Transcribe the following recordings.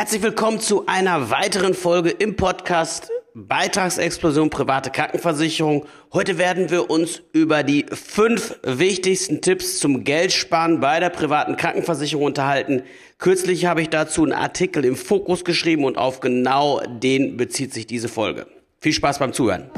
Herzlich willkommen zu einer weiteren Folge im Podcast Beitragsexplosion private Krankenversicherung. Heute werden wir uns über die fünf wichtigsten Tipps zum Geldsparen bei der privaten Krankenversicherung unterhalten. Kürzlich habe ich dazu einen Artikel im Fokus geschrieben und auf genau den bezieht sich diese Folge. Viel Spaß beim Zuhören.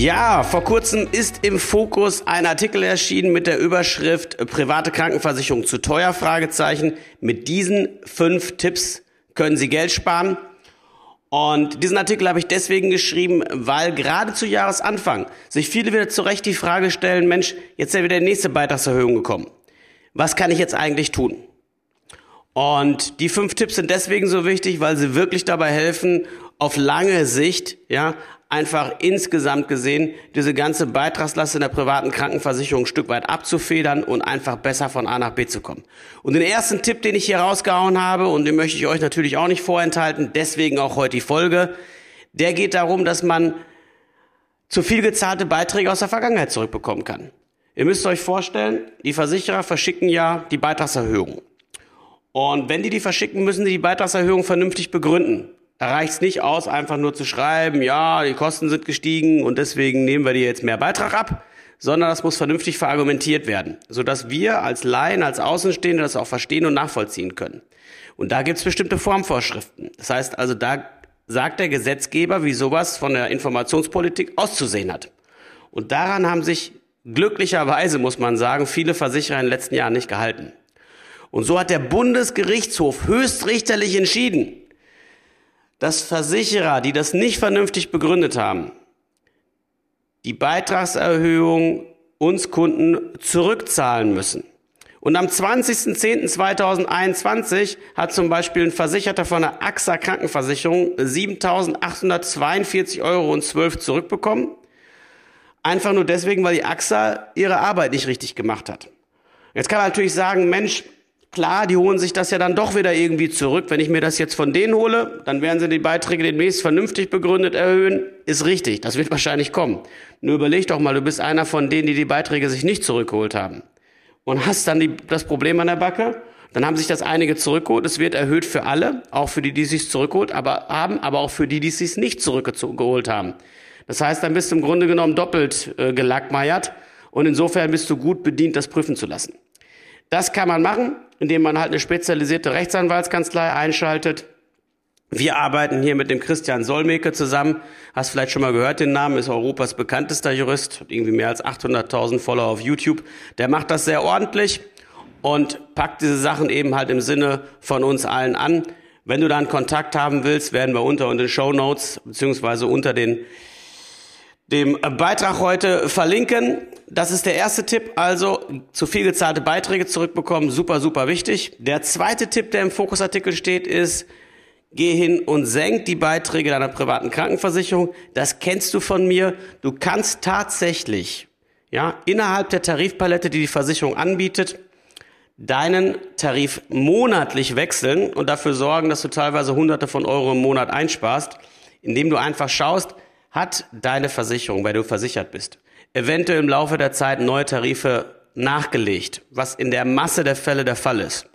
Ja, vor kurzem ist im Fokus ein Artikel erschienen mit der Überschrift Private Krankenversicherung zu teuer? Fragezeichen. Mit diesen fünf Tipps können Sie Geld sparen. Und diesen Artikel habe ich deswegen geschrieben, weil gerade zu Jahresanfang sich viele wieder zu Recht die Frage stellen, Mensch, jetzt ist ja wieder die nächste Beitragserhöhung gekommen. Was kann ich jetzt eigentlich tun? Und die fünf Tipps sind deswegen so wichtig, weil sie wirklich dabei helfen, auf lange Sicht, ja, einfach insgesamt gesehen diese ganze Beitragslast in der privaten Krankenversicherung ein Stück weit abzufedern und einfach besser von A nach B zu kommen. Und den ersten Tipp, den ich hier rausgehauen habe, und den möchte ich euch natürlich auch nicht vorenthalten, deswegen auch heute die Folge, der geht darum, dass man zu viel gezahlte Beiträge aus der Vergangenheit zurückbekommen kann. Ihr müsst euch vorstellen, die Versicherer verschicken ja die Beitragserhöhung. Und wenn die die verschicken, müssen die die Beitragserhöhung vernünftig begründen. Da reicht es nicht aus, einfach nur zu schreiben, ja, die Kosten sind gestiegen und deswegen nehmen wir dir jetzt mehr Beitrag ab, sondern das muss vernünftig verargumentiert werden, sodass wir als Laien, als Außenstehende das auch verstehen und nachvollziehen können. Und da gibt es bestimmte Formvorschriften. Das heißt also, da sagt der Gesetzgeber, wie sowas von der Informationspolitik auszusehen hat. Und daran haben sich glücklicherweise, muss man sagen, viele Versicherer in den letzten Jahren nicht gehalten. Und so hat der Bundesgerichtshof höchstrichterlich entschieden, dass Versicherer, die das nicht vernünftig begründet haben, die Beitragserhöhung uns Kunden zurückzahlen müssen. Und am 20.10.2021 hat zum Beispiel ein Versicherter von der AXA Krankenversicherung 7.842,12 Euro zurückbekommen. Einfach nur deswegen, weil die AXA ihre Arbeit nicht richtig gemacht hat. Jetzt kann man natürlich sagen, Mensch, Klar, die holen sich das ja dann doch wieder irgendwie zurück. Wenn ich mir das jetzt von denen hole, dann werden sie die Beiträge demnächst vernünftig begründet erhöhen. Ist richtig, das wird wahrscheinlich kommen. Nur überleg doch mal, du bist einer von denen, die die Beiträge sich nicht zurückgeholt haben. Und hast dann die, das Problem an der Backe. Dann haben sich das einige zurückgeholt. Es wird erhöht für alle, auch für die, die es sich zurückgeholt aber, haben, aber auch für die, die es sich nicht zurückgeholt haben. Das heißt, dann bist du im Grunde genommen doppelt äh, gelackmeiert. Und insofern bist du gut bedient, das prüfen zu lassen. Das kann man machen, indem man halt eine spezialisierte Rechtsanwaltskanzlei einschaltet. Wir arbeiten hier mit dem Christian Solmecke zusammen. Hast vielleicht schon mal gehört den Namen, ist Europas bekanntester Jurist, irgendwie mehr als 800.000 Follower auf YouTube. Der macht das sehr ordentlich und packt diese Sachen eben halt im Sinne von uns allen an. Wenn du da einen Kontakt haben willst, werden wir unter den Show Notes beziehungsweise unter den dem Beitrag heute verlinken. Das ist der erste Tipp, also zu viel gezahlte Beiträge zurückbekommen, super, super wichtig. Der zweite Tipp, der im Fokusartikel steht, ist, geh hin und senk die Beiträge deiner privaten Krankenversicherung. Das kennst du von mir. Du kannst tatsächlich, ja, innerhalb der Tarifpalette, die die Versicherung anbietet, deinen Tarif monatlich wechseln und dafür sorgen, dass du teilweise hunderte von Euro im Monat einsparst, indem du einfach schaust, hat deine Versicherung, weil du versichert bist, eventuell im Laufe der Zeit neue Tarife nachgelegt, was in der Masse der Fälle der Fall ist.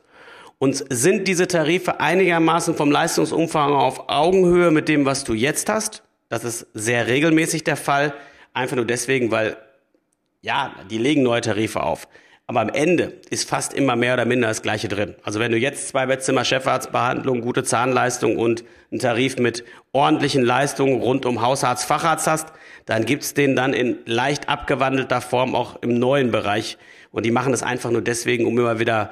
Und sind diese Tarife einigermaßen vom Leistungsumfang auf Augenhöhe mit dem, was du jetzt hast? Das ist sehr regelmäßig der Fall. Einfach nur deswegen, weil, ja, die legen neue Tarife auf. Aber am Ende ist fast immer mehr oder minder das Gleiche drin. Also wenn du jetzt zwei Bettzimmer Chefarztbehandlung, gute Zahnleistung und einen Tarif mit ordentlichen Leistungen rund um Hausarzt, Facharzt hast, dann gibt's den dann in leicht abgewandelter Form auch im neuen Bereich. Und die machen das einfach nur deswegen, um immer wieder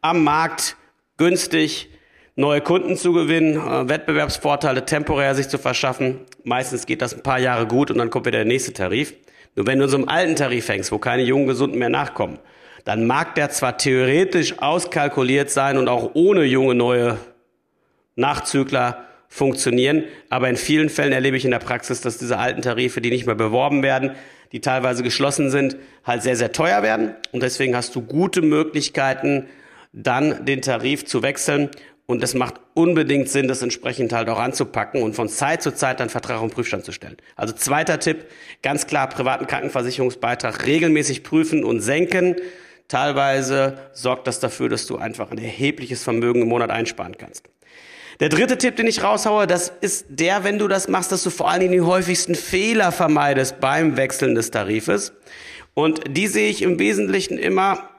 am Markt günstig neue Kunden zu gewinnen, äh, Wettbewerbsvorteile temporär sich zu verschaffen. Meistens geht das ein paar Jahre gut und dann kommt wieder der nächste Tarif. Nur wenn du in so einem alten Tarif hängst, wo keine jungen Gesunden mehr nachkommen, dann mag der zwar theoretisch auskalkuliert sein und auch ohne junge neue Nachzügler funktionieren, aber in vielen Fällen erlebe ich in der Praxis, dass diese alten Tarife, die nicht mehr beworben werden, die teilweise geschlossen sind, halt sehr, sehr teuer werden. Und deswegen hast du gute Möglichkeiten, dann den Tarif zu wechseln Und das macht unbedingt Sinn, das entsprechend halt auch anzupacken und von Zeit zu Zeit dann Vertrag auf Prüfstand zu stellen. Also zweiter Tipp, ganz klar privaten Krankenversicherungsbeitrag regelmäßig prüfen und senken. Teilweise sorgt das dafür, dass du einfach ein erhebliches Vermögen im Monat einsparen kannst. Der dritte Tipp, den ich raushaue, das ist der, wenn du das machst, dass du vor allen Dingen die häufigsten Fehler vermeidest beim Wechseln des Tarifes. Und die sehe ich im Wesentlichen immer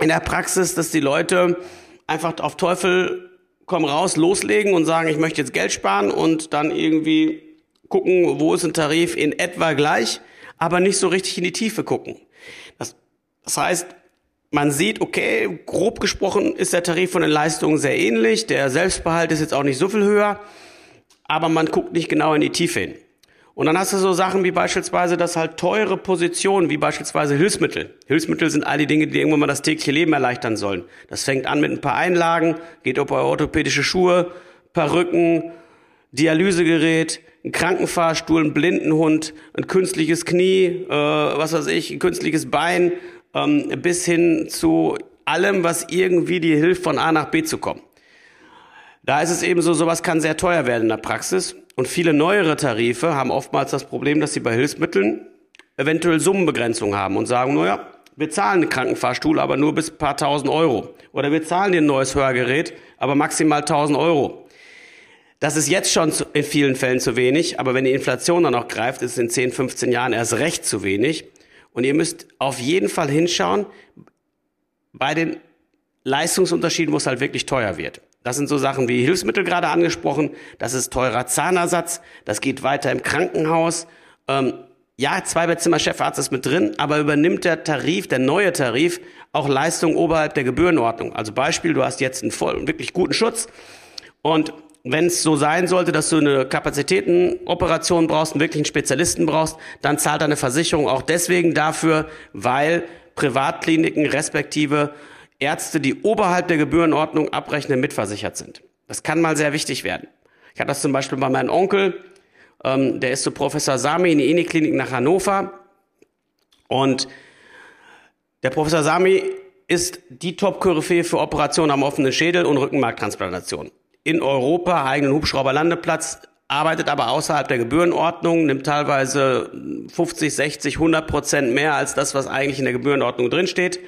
in der Praxis, dass die Leute einfach auf Teufel komm raus loslegen und sagen, ich möchte jetzt Geld sparen und dann irgendwie gucken, wo ist ein Tarif in etwa gleich, aber nicht so richtig in die Tiefe gucken. Das, heißt, man sieht, okay, grob gesprochen ist der Tarif von den Leistungen sehr ähnlich, der Selbstbehalt ist jetzt auch nicht so viel höher, aber man guckt nicht genau in die Tiefe hin. Und dann hast du so Sachen wie beispielsweise, dass halt teure Positionen, wie beispielsweise Hilfsmittel. Hilfsmittel sind all die Dinge, die irgendwann mal das tägliche Leben erleichtern sollen. Das fängt an mit ein paar Einlagen, geht über orthopädische Schuhe, Perücken, Dialysegerät, ein Krankenfahrstuhl, ein Blindenhund, ein künstliches Knie, äh, was weiß ich, ein künstliches Bein, ähm, bis hin zu allem, was irgendwie dir hilft, von A nach B zu kommen. Da ist es eben so, sowas kann sehr teuer werden in der Praxis. Und viele neuere Tarife haben oftmals das Problem, dass sie bei Hilfsmitteln eventuell Summenbegrenzung haben und sagen, naja, wir zahlen einen Krankenfahrstuhl, aber nur bis ein paar tausend Euro. Oder wir zahlen dir ein neues Hörgerät, aber maximal tausend Euro. Das ist jetzt schon in vielen Fällen zu wenig, aber wenn die Inflation dann noch greift, ist es in 10, 15 Jahren erst recht zu wenig. Und ihr müsst auf jeden Fall hinschauen bei den Leistungsunterschieden, wo es halt wirklich teuer wird. Das sind so Sachen wie Hilfsmittel gerade angesprochen. Das ist teurer Zahnersatz. Das geht weiter im Krankenhaus. Ähm, ja, Zweibettzimmer Chefarzt ist mit drin, aber übernimmt der Tarif, der neue Tarif, auch Leistungen oberhalb der Gebührenordnung. Also Beispiel, du hast jetzt einen voll, wirklich guten Schutz und wenn es so sein sollte, dass du eine Kapazitätenoperation brauchst, einen wirklichen Spezialisten brauchst, dann zahlt deine Versicherung auch deswegen dafür, weil Privatkliniken respektive Ärzte, die oberhalb der Gebührenordnung abrechnen, mitversichert sind. Das kann mal sehr wichtig werden. Ich hatte das zum Beispiel bei meinem Onkel, ähm, der ist zu Professor Sami in die Eni-Klinik nach Hannover. Und der Professor Sami ist die Top-Koryphäe für Operationen am offenen Schädel und Rückenmarktransplantation. In Europa eigenen Hubschrauberlandeplatz, arbeitet aber außerhalb der Gebührenordnung, nimmt teilweise 50, 60, 100 Prozent mehr als das, was eigentlich in der Gebührenordnung drinsteht.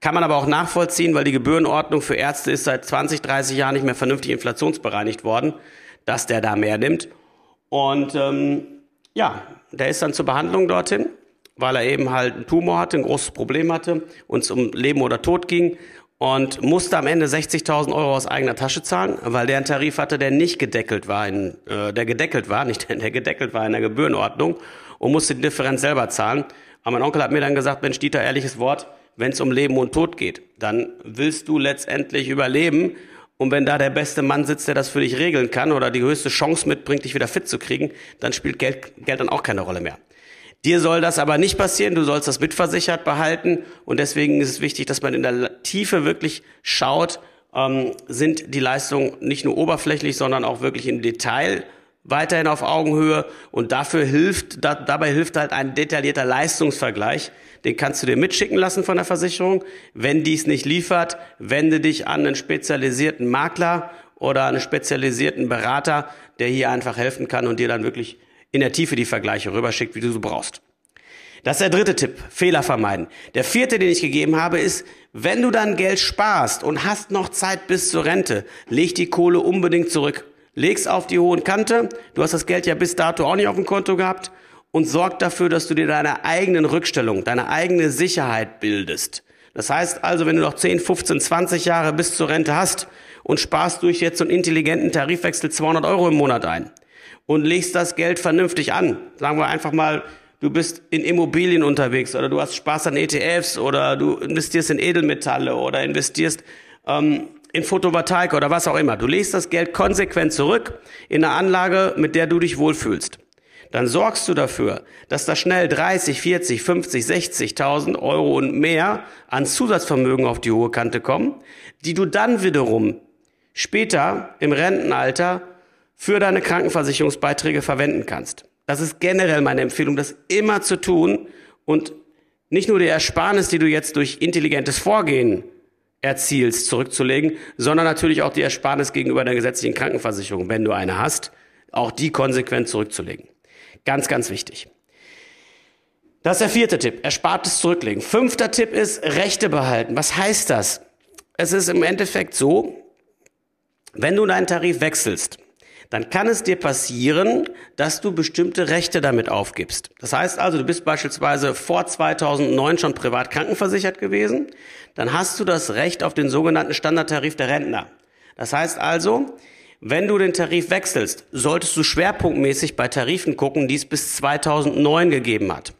Kann man aber auch nachvollziehen, weil die Gebührenordnung für Ärzte ist seit 20, 30 Jahren nicht mehr vernünftig inflationsbereinigt worden, dass der da mehr nimmt. Und ähm, ja, der ist dann zur Behandlung dorthin, weil er eben halt einen Tumor hatte, ein großes Problem hatte, und es um Leben oder Tod ging und musste am Ende 60.000 Euro aus eigener Tasche zahlen, weil der einen Tarif hatte, der nicht gedeckelt war, in, äh, der gedeckelt war, nicht der, der gedeckelt war in der Gebührenordnung und musste die Differenz selber zahlen. Aber mein Onkel hat mir dann gesagt, Mensch, Dieter, ehrliches Wort, wenn es um Leben und Tod geht, dann willst du letztendlich überleben. Und wenn da der beste Mann sitzt, der das für dich regeln kann oder die höchste Chance mitbringt, dich wieder fit zu kriegen, dann spielt Geld, Geld dann auch keine Rolle mehr. Dir soll das aber nicht passieren, du sollst das mitversichert behalten und deswegen ist es wichtig, dass man in der Tiefe wirklich schaut, ähm, sind die Leistungen nicht nur oberflächlich, sondern auch wirklich im Detail weiterhin auf Augenhöhe und dafür hilft, da, dabei hilft halt ein detaillierter Leistungsvergleich. Den kannst du dir mitschicken lassen von der Versicherung. Wenn dies nicht liefert, wende dich an einen spezialisierten Makler oder einen spezialisierten Berater, der hier einfach helfen kann und dir dann wirklich in der Tiefe die Vergleiche rüberschickt, wie du so brauchst. Das ist der dritte Tipp, Fehler vermeiden. Der vierte, den ich gegeben habe, ist, wenn du dann Geld sparst und hast noch Zeit bis zur Rente, leg die Kohle unbedingt zurück legst auf die hohen Kante, du hast das Geld ja bis dato auch nicht auf dem Konto gehabt und sorg dafür, dass du dir deine eigenen Rückstellung, deine eigene Sicherheit bildest. Das heißt also, wenn du noch 10, 15, 20 Jahre bis zur Rente hast und sparst durch jetzt so einen intelligenten Tarifwechsel 200 Euro im Monat ein und legst das Geld vernünftig an, sagen wir einfach mal, du bist in Immobilien unterwegs oder du hast Spaß an ETFs oder du investierst in Edelmetalle oder investierst ähm, in Photovoltaik oder was auch immer. Du legst das Geld konsequent zurück in eine Anlage, mit der du dich wohlfühlst. Dann sorgst du dafür, dass da schnell 30, 40, 50, 60.000 Euro und mehr an Zusatzvermögen auf die hohe Kante kommen, die du dann wiederum später im Rentenalter für deine Krankenversicherungsbeiträge verwenden kannst. Das ist generell meine Empfehlung, das immer zu tun und nicht nur die Ersparnis, die du jetzt durch intelligentes Vorgehen erzielst, zurückzulegen, sondern natürlich auch die Ersparnis gegenüber der gesetzlichen Krankenversicherung, wenn du eine hast, auch die konsequent zurückzulegen. Ganz, ganz wichtig. Das ist der vierte Tipp, erspartes zurücklegen. Fünfter Tipp ist Rechte behalten. Was heißt das? Es ist im Endeffekt so, wenn du deinen Tarif wechselst, dann kann es dir passieren, dass du bestimmte Rechte damit aufgibst. Das heißt also, du bist beispielsweise vor 2009 schon privat krankenversichert gewesen, dann hast du das Recht auf den sogenannten Standardtarif der Rentner. Das heißt also, wenn du den Tarif wechselst, solltest du schwerpunktmäßig bei Tarifen gucken, die es bis 2009 gegeben hat.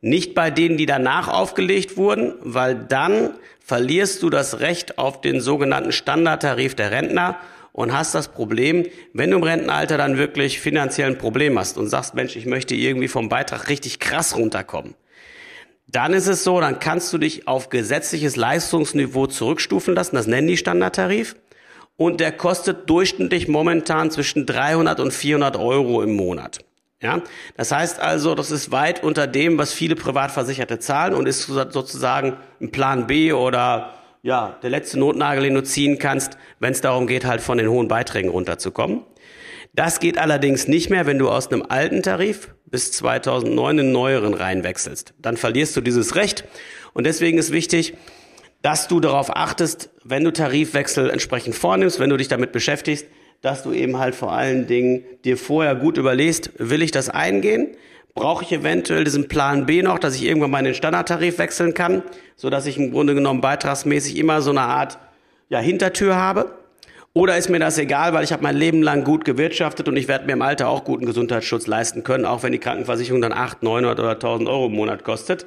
Nicht bei denen, die danach aufgelegt wurden, weil dann verlierst du das Recht auf den sogenannten Standardtarif der Rentner und hast das Problem, wenn du im Rentenalter dann wirklich finanziell ein Problem hast und sagst, Mensch, ich möchte irgendwie vom Beitrag richtig krass runterkommen. Dann ist es so, dann kannst du dich auf gesetzliches Leistungsniveau zurückstufen lassen, das nennen die Standardtarif. Und der kostet durchschnittlich momentan zwischen 300 und 400 Euro im Monat. Ja, das heißt also, das ist weit unter dem, was viele Privatversicherte zahlen und ist sozusagen ein Plan B oder ja, der letzte Notnagel, den du ziehen kannst, wenn es darum geht, halt von den hohen Beiträgen runterzukommen. Das geht allerdings nicht mehr, wenn du aus einem alten Tarif bis 2009 in neueren reinwechselst. Dann verlierst du dieses Recht und deswegen ist wichtig, dass du darauf achtest, wenn du Tarifwechsel entsprechend vornimmst, wenn du dich damit beschäftigst, dass du eben halt vor allen Dingen dir vorher gut überlegst, will ich das eingehen? Brauche ich eventuell diesen Plan B noch, dass ich irgendwann mal in den Standardtarif wechseln kann, so dass ich im Grunde genommen beitragsmäßig immer so eine Art ja, Hintertür habe? Oder ist mir das egal, weil ich habe mein Leben lang gut gewirtschaftet und ich werde mir im Alter auch guten Gesundheitsschutz leisten können, auch wenn die Krankenversicherung dann 8, 900 oder 1000 Euro im Monat kostet.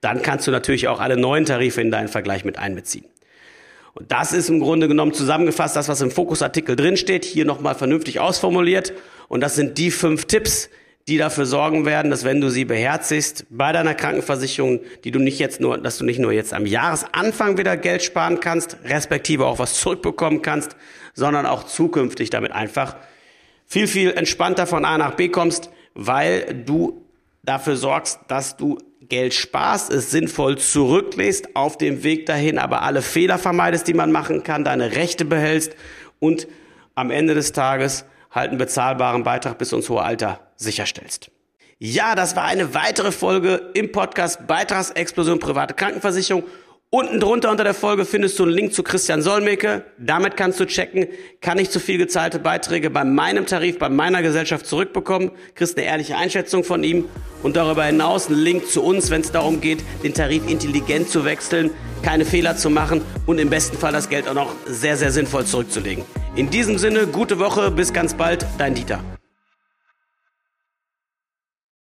Dann kannst du natürlich auch alle neuen Tarife in deinen Vergleich mit einbeziehen. Und das ist im Grunde genommen zusammengefasst das, was im Fokusartikel drinsteht, hier nochmal vernünftig ausformuliert. Und das sind die fünf Tipps, die dafür sorgen werden, dass wenn du sie beherzigst bei deiner Krankenversicherung, die du nicht jetzt nur, dass du nicht nur jetzt am Jahresanfang wieder Geld sparen kannst, respektive auch was zurückbekommen kannst, sondern auch zukünftig damit einfach viel, viel entspannter von A nach B kommst, weil du dafür sorgst, dass du Geld sparst, es sinnvoll zurücklässt, auf dem Weg dahin aber alle Fehler vermeidest, die man machen kann, deine Rechte behältst und am Ende des Tages halt einen bezahlbaren Beitrag bis ins hohe Alter sicherstellst. Ja, das war eine weitere Folge im Podcast Beitragsexplosion private Krankenversicherung. Unten drunter unter der Folge findest du einen Link zu Christian Solmecke. Damit kannst du checken, kann ich zu viel gezahlte Beiträge bei meinem Tarif, bei meiner Gesellschaft zurückbekommen, kriegst eine ehrliche Einschätzung von ihm und darüber hinaus einen Link zu uns, wenn es darum geht, den Tarif intelligent zu wechseln, keine Fehler zu machen und im besten Fall das Geld auch noch sehr, sehr sinnvoll zurückzulegen. In diesem Sinne, gute Woche, bis ganz bald, dein Dieter.